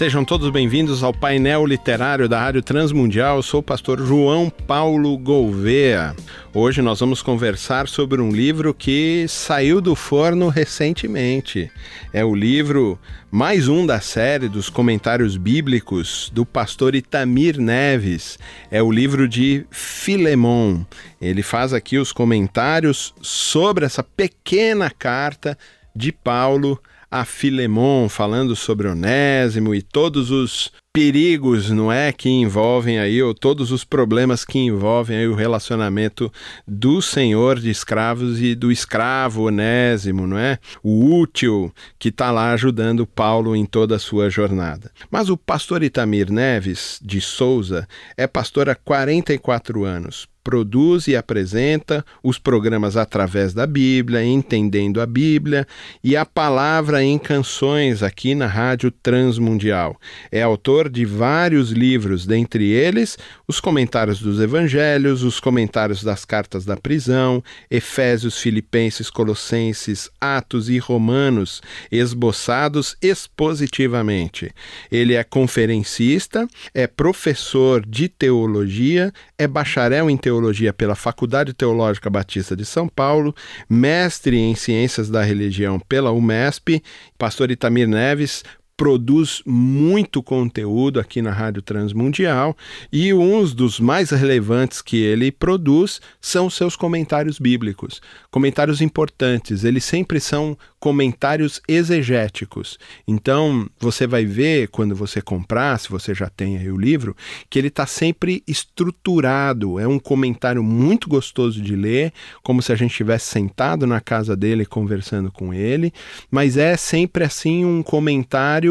Sejam todos bem-vindos ao painel literário da Rádio Transmundial. Eu sou o pastor João Paulo Gouveia. Hoje nós vamos conversar sobre um livro que saiu do forno recentemente. É o livro mais um da série dos comentários bíblicos do pastor Itamir Neves. É o livro de Filemon. Ele faz aqui os comentários sobre essa pequena carta de Paulo a Filemon, falando sobre Onésimo e todos os perigos, não é, que envolvem aí, ou todos os problemas que envolvem aí o relacionamento do senhor de escravos e do escravo Onésimo, não é? O útil que está lá ajudando Paulo em toda a sua jornada. Mas o pastor Itamir Neves de Souza é pastor há 44 anos, produz e apresenta os programas através da Bíblia, entendendo a Bíblia e a palavra em canções aqui na Rádio Transmundial. É autor de vários livros, dentre eles os comentários dos evangelhos, os comentários das cartas da prisão, Efésios, Filipenses, Colossenses, Atos e Romanos, esboçados expositivamente. Ele é conferencista, é professor de teologia, é bacharel em teologia Teologia pela Faculdade Teológica Batista de São Paulo, mestre em Ciências da Religião pela UMESP. Pastor Itamir Neves produz muito conteúdo aqui na Rádio Transmundial e um dos mais relevantes que ele produz são seus comentários bíblicos. Comentários importantes, eles sempre são comentários exegéticos. Então, você vai ver quando você comprar, se você já tem aí o livro, que ele está sempre estruturado. É um comentário muito gostoso de ler, como se a gente estivesse sentado na casa dele conversando com ele, mas é sempre assim um comentário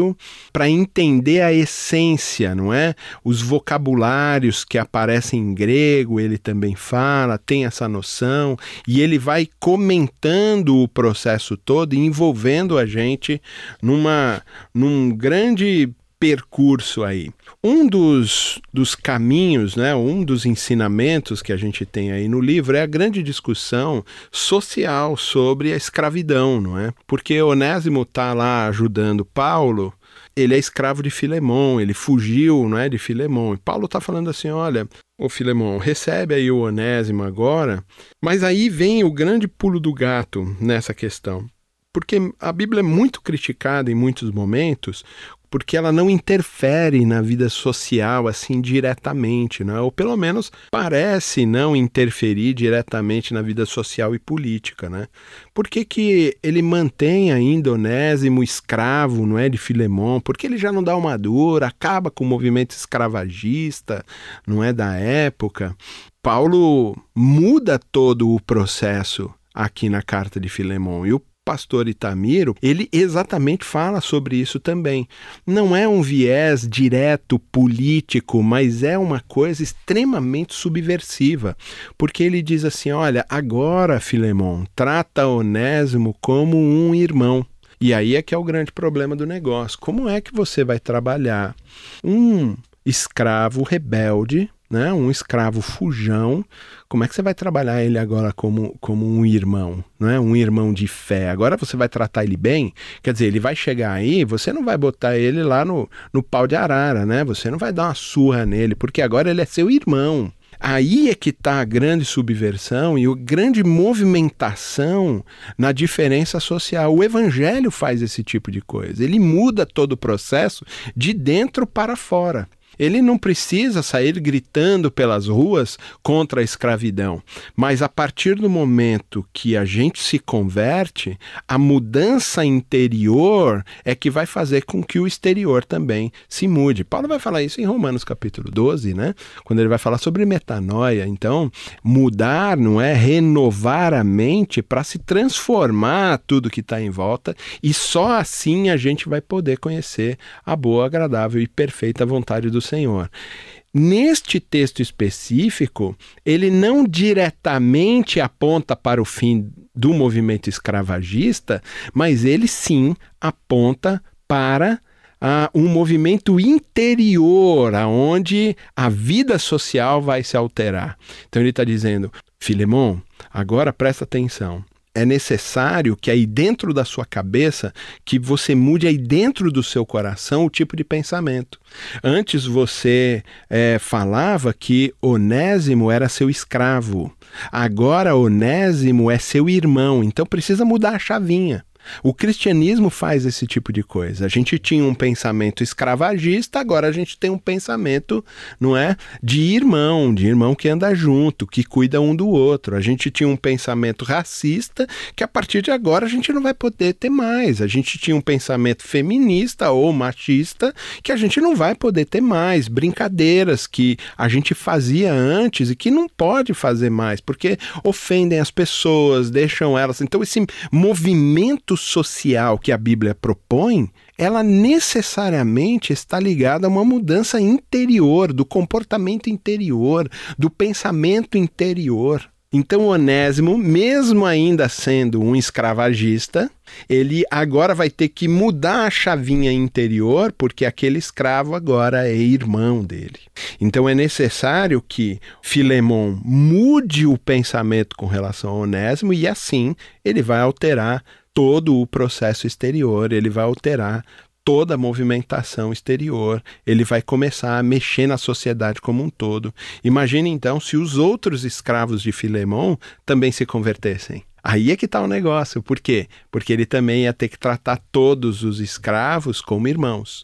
para entender a essência, não é? Os vocabulários que aparecem em grego, ele também fala, tem essa noção, e ele vai comentando o processo todo e envolvendo a gente numa, num grande percurso aí. Um dos, dos caminhos, né, um dos ensinamentos que a gente tem aí no livro é a grande discussão social sobre a escravidão, não é? Porque Onésimo está lá ajudando Paulo, ele é escravo de Filemão, ele fugiu não é, de Filemão. E Paulo está falando assim: olha, ô Filemão, recebe aí o Onésimo agora, mas aí vem o grande pulo do gato nessa questão. Porque a Bíblia é muito criticada em muitos momentos porque ela não interfere na vida social assim diretamente, né? ou pelo menos parece não interferir diretamente na vida social e política. Né? Por que, que ele mantém ainda Onésimo escravo não é, de Filemon? Porque ele já não dá uma dura, acaba com o movimento escravagista não é da época. Paulo muda todo o processo aqui na carta de Filemon. E o pastor Itamiro, ele exatamente fala sobre isso também. Não é um viés direto político, mas é uma coisa extremamente subversiva, porque ele diz assim: olha, agora, Filemon, trata Onésimo como um irmão. E aí é que é o grande problema do negócio. Como é que você vai trabalhar um escravo rebelde né, um escravo fujão, como é que você vai trabalhar ele agora como, como um irmão, né, um irmão de fé? Agora você vai tratar ele bem? Quer dizer, ele vai chegar aí, você não vai botar ele lá no, no pau de arara, né? Você não vai dar uma surra nele, porque agora ele é seu irmão. Aí é que está a grande subversão e a grande movimentação na diferença social. O evangelho faz esse tipo de coisa. Ele muda todo o processo de dentro para fora. Ele não precisa sair gritando pelas ruas contra a escravidão, mas a partir do momento que a gente se converte, a mudança interior é que vai fazer com que o exterior também se mude. Paulo vai falar isso em Romanos capítulo 12, né? Quando ele vai falar sobre metanoia. Então, mudar não é renovar a mente para se transformar tudo que está em volta e só assim a gente vai poder conhecer a boa, agradável e perfeita vontade do Senhor. Neste texto específico, ele não diretamente aponta para o fim do movimento escravagista, mas ele sim aponta para uh, um movimento interior, aonde a vida social vai se alterar. Então ele está dizendo, Filemon, agora presta atenção é necessário que aí dentro da sua cabeça, que você mude aí dentro do seu coração o tipo de pensamento. Antes você é, falava que Onésimo era seu escravo. Agora Onésimo é seu irmão. Então precisa mudar a chavinha. O cristianismo faz esse tipo de coisa. A gente tinha um pensamento escravagista, agora a gente tem um pensamento, não é, de irmão, de irmão que anda junto, que cuida um do outro. A gente tinha um pensamento racista que a partir de agora a gente não vai poder ter mais. A gente tinha um pensamento feminista ou machista que a gente não vai poder ter mais. Brincadeiras que a gente fazia antes e que não pode fazer mais, porque ofendem as pessoas, deixam elas. Então esse movimento social que a Bíblia propõe, ela necessariamente está ligada a uma mudança interior, do comportamento interior, do pensamento interior. Então, Onésimo, mesmo ainda sendo um escravagista, ele agora vai ter que mudar a chavinha interior, porque aquele escravo agora é irmão dele. Então, é necessário que Filemon mude o pensamento com relação a Onésimo e assim ele vai alterar todo o processo exterior, ele vai alterar toda a movimentação exterior, ele vai começar a mexer na sociedade como um todo. Imagine então se os outros escravos de Filemão também se convertessem. Aí é que está o negócio. Por quê? Porque ele também ia ter que tratar todos os escravos como irmãos.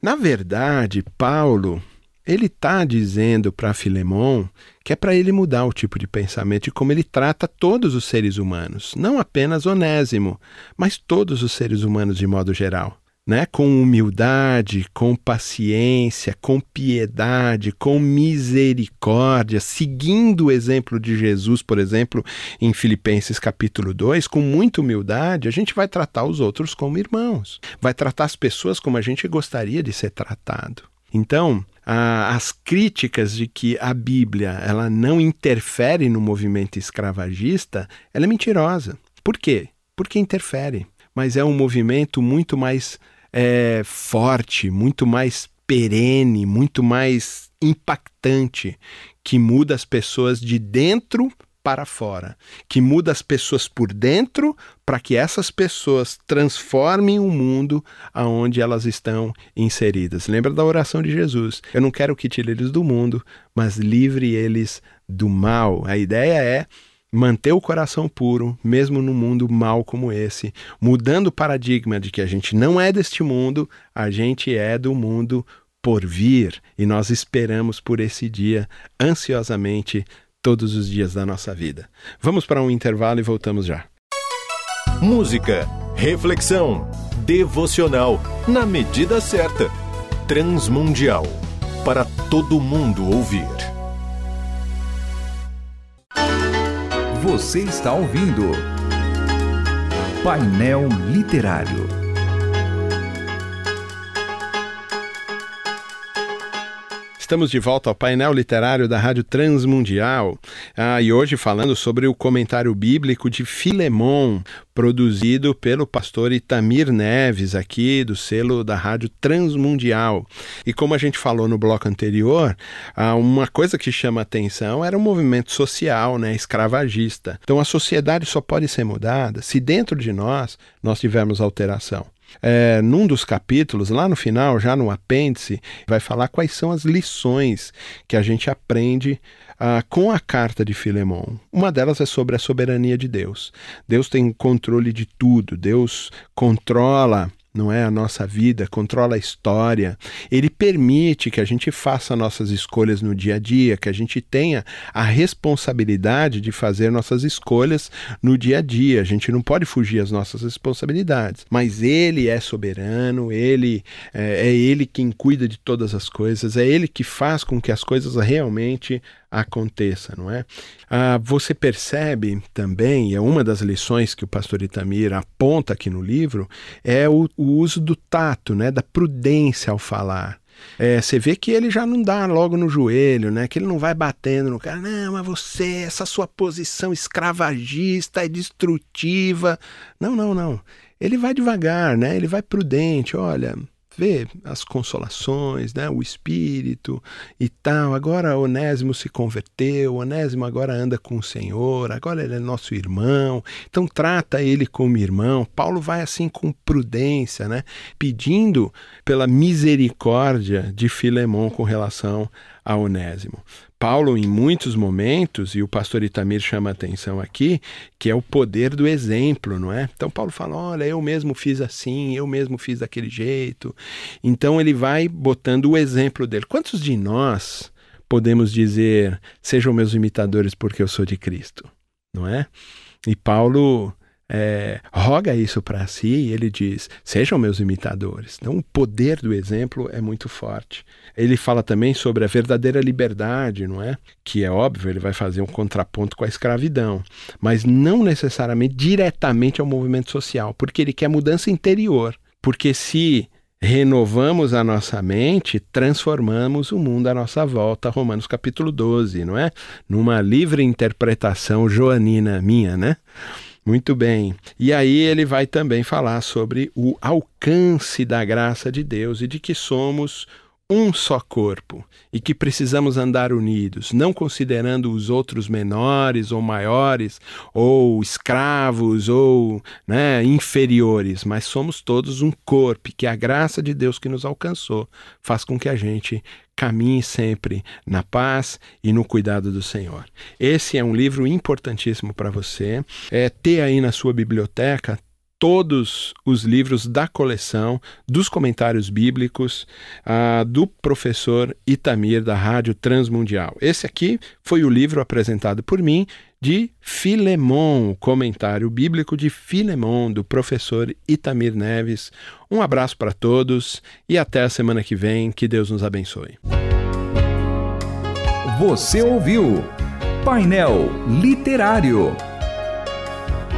Na verdade, Paulo ele está dizendo para Filemon que é para ele mudar o tipo de pensamento e como ele trata todos os seres humanos, não apenas Onésimo, mas todos os seres humanos de modo geral. Né? Com humildade, com paciência, com piedade, com misericórdia, seguindo o exemplo de Jesus, por exemplo, em Filipenses capítulo 2, com muita humildade, a gente vai tratar os outros como irmãos, vai tratar as pessoas como a gente gostaria de ser tratado. Então, as críticas de que a Bíblia ela não interfere no movimento escravagista, ela é mentirosa. Por quê? Porque interfere, mas é um movimento muito mais é, forte, muito mais perene, muito mais impactante, que muda as pessoas de dentro para fora, que muda as pessoas por dentro para que essas pessoas transformem o mundo aonde elas estão inseridas. Lembra da oração de Jesus? Eu não quero que tire eles do mundo, mas livre eles do mal. A ideia é manter o coração puro, mesmo num mundo mal como esse, mudando o paradigma de que a gente não é deste mundo, a gente é do mundo por vir e nós esperamos por esse dia ansiosamente todos os dias da nossa vida. Vamos para um intervalo e voltamos já. Música, reflexão, devocional, na medida certa. Transmundial. Para todo mundo ouvir. Você está ouvindo. Painel Literário. Estamos de volta ao painel literário da Rádio Transmundial ah, e hoje falando sobre o comentário bíblico de Filemon, produzido pelo pastor Itamir Neves, aqui do selo da Rádio Transmundial. E como a gente falou no bloco anterior, ah, uma coisa que chama atenção era o movimento social, né, escravagista. Então a sociedade só pode ser mudada se dentro de nós nós tivermos alteração. É, num dos capítulos, lá no final, já no apêndice, vai falar quais são as lições que a gente aprende ah, com a carta de Filemon. Uma delas é sobre a soberania de Deus. Deus tem controle de tudo, Deus controla não é a nossa vida, controla a história. Ele permite que a gente faça nossas escolhas no dia a dia, que a gente tenha a responsabilidade de fazer nossas escolhas no dia a dia. A gente não pode fugir às nossas responsabilidades. Mas ele é soberano, ele é, é ele quem cuida de todas as coisas, é ele que faz com que as coisas realmente aconteça, não é? Ah, você percebe também, e é uma das lições que o pastor Itamir aponta aqui no livro, é o, o uso do tato, né, da prudência ao falar. É, você vê que ele já não dá logo no joelho, né? Que ele não vai batendo no cara, não, mas você, essa sua posição escravagista e destrutiva. Não, não, não. Ele vai devagar, né? Ele vai prudente, olha, vê as consolações, né, o espírito e tal. Agora Onésimo se converteu, Onésimo agora anda com o Senhor, agora ele é nosso irmão. Então trata ele como irmão. Paulo vai assim com prudência, né, pedindo pela misericórdia de Filemão com relação a Onésimo. Paulo, em muitos momentos, e o pastor Itamir chama atenção aqui, que é o poder do exemplo, não é? Então, Paulo fala: olha, eu mesmo fiz assim, eu mesmo fiz daquele jeito. Então, ele vai botando o exemplo dele. Quantos de nós podemos dizer, sejam meus imitadores porque eu sou de Cristo? Não é? E Paulo é, roga isso para si e ele diz: sejam meus imitadores. Então, o poder do exemplo é muito forte. Ele fala também sobre a verdadeira liberdade, não é? Que é óbvio, ele vai fazer um contraponto com a escravidão, mas não necessariamente diretamente ao movimento social, porque ele quer mudança interior. Porque se renovamos a nossa mente, transformamos o mundo à nossa volta. Romanos capítulo 12, não é? Numa livre interpretação joanina minha, né? Muito bem. E aí ele vai também falar sobre o alcance da graça de Deus e de que somos um só corpo e que precisamos andar unidos, não considerando os outros menores ou maiores, ou escravos ou né, inferiores, mas somos todos um corpo, que a graça de Deus que nos alcançou faz com que a gente caminhe sempre na paz e no cuidado do Senhor. Esse é um livro importantíssimo para você. É ter aí na sua biblioteca todos os livros da coleção dos comentários bíblicos uh, do professor Itamir da Rádio Transmundial. Esse aqui foi o livro apresentado por mim de Filemon, o comentário bíblico de Filemon, do professor Itamir Neves. Um abraço para todos e até a semana que vem. Que Deus nos abençoe. Você ouviu Painel Literário.